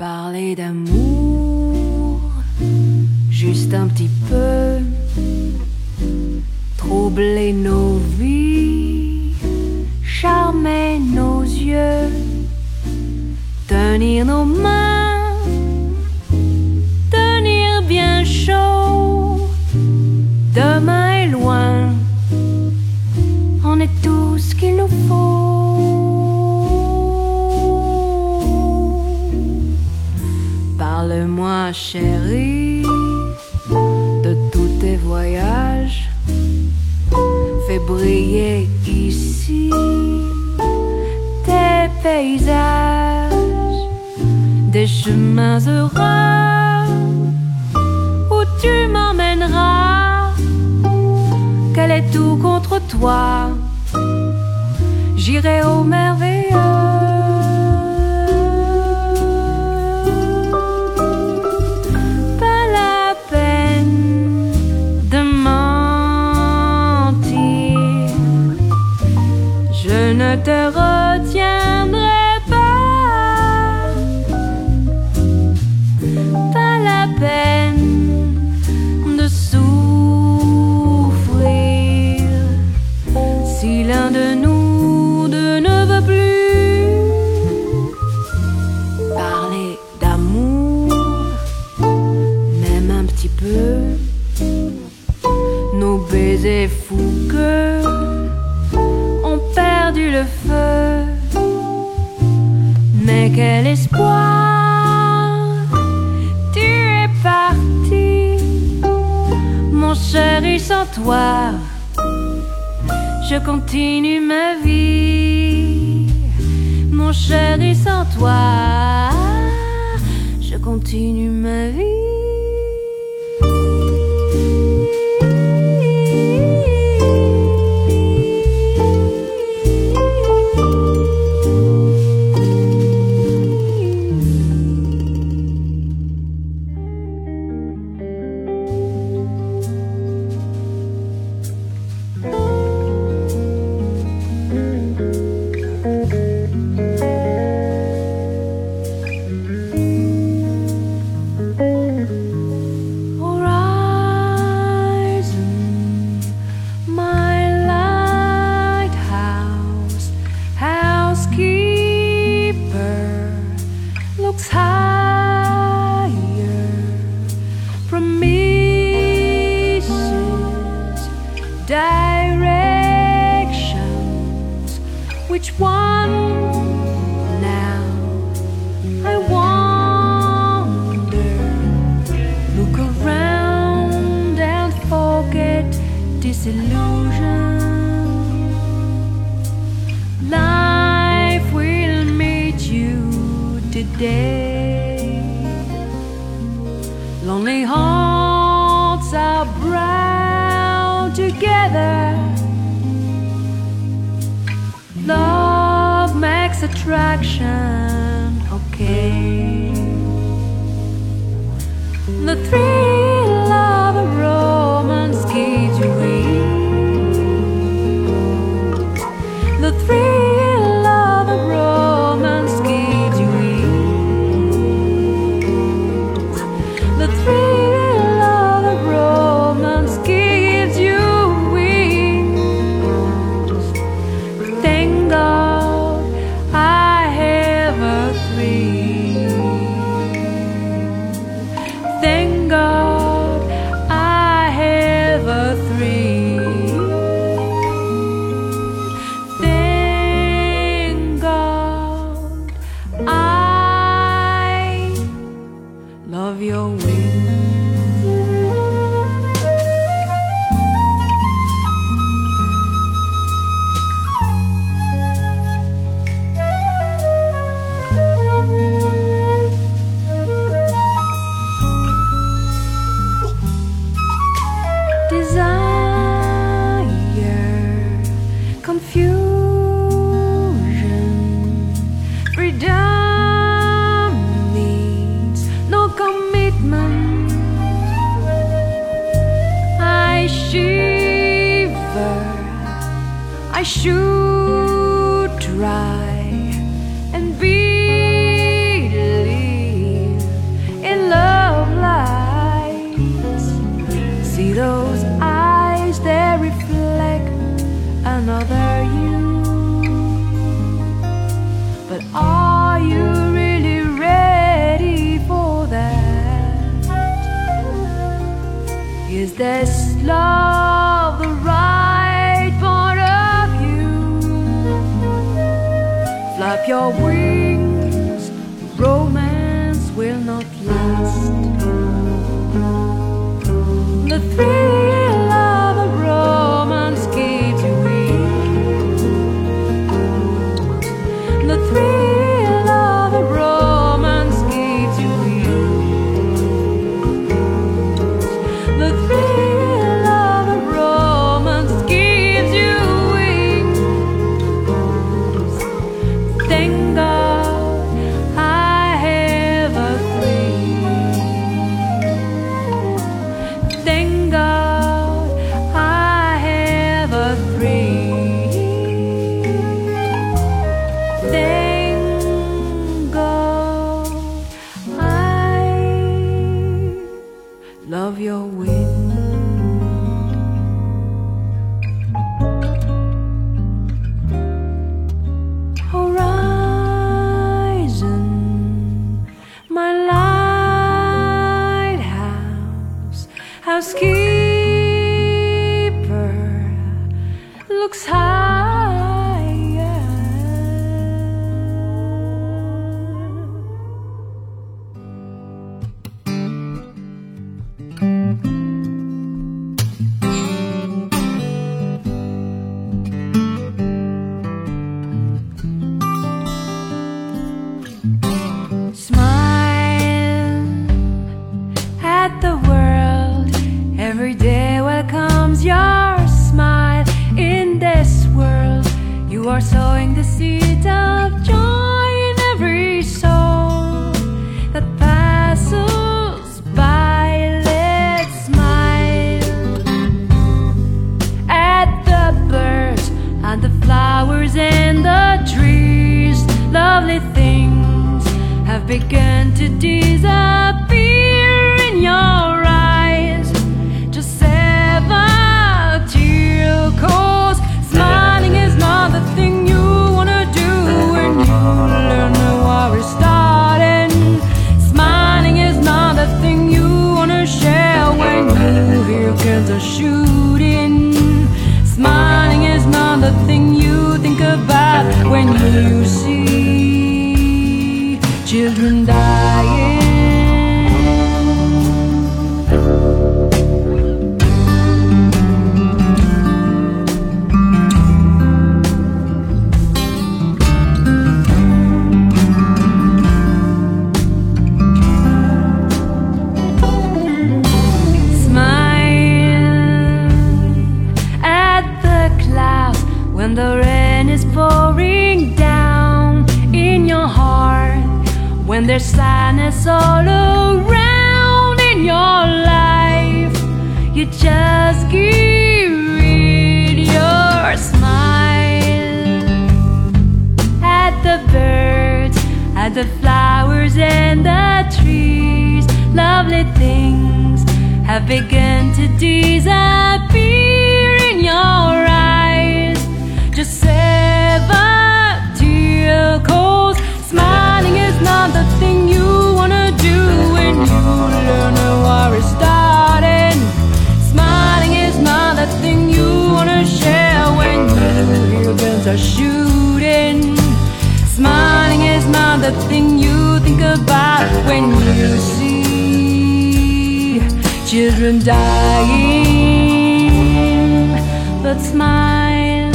Parler d'amour, juste un petit peu, troubler nos vies, charmer nos yeux, tenir nos mains, briller ici tes paysages, des chemins heureux où tu m'emmèneras. Qu'elle est tout contre toi, j'irai au merveilleux. Baisers fougueux ont perdu le feu. Mais quel espoir, tu es parti, mon chéri, sans toi. Je continue ma vie, mon chéri, sans toi. Je continue ma vie. Today. Lonely hearts are brown together. Love makes attraction okay. The thrill I should try and believe in love lies. See those eyes that reflect another you. But are you really ready for that? Is this love? Love your wind. Horizon, my lighthouse, housekeeper looks higher. Not the thing you think about when you see children dying. The flowers and the trees. Lovely things have begun to disappear in your eyes. Just seven tear. Smiling is not the thing you wanna do when you learn to worry starting. Smiling is not the thing you wanna share when you hear guns are shooting. The thing you think about when you see children dying. But smile.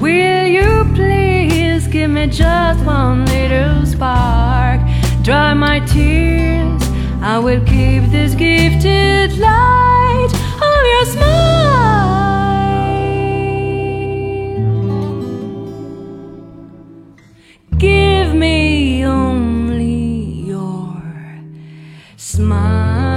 Will you please give me just one little spark? Dry my tears. I will keep this gifted light smile.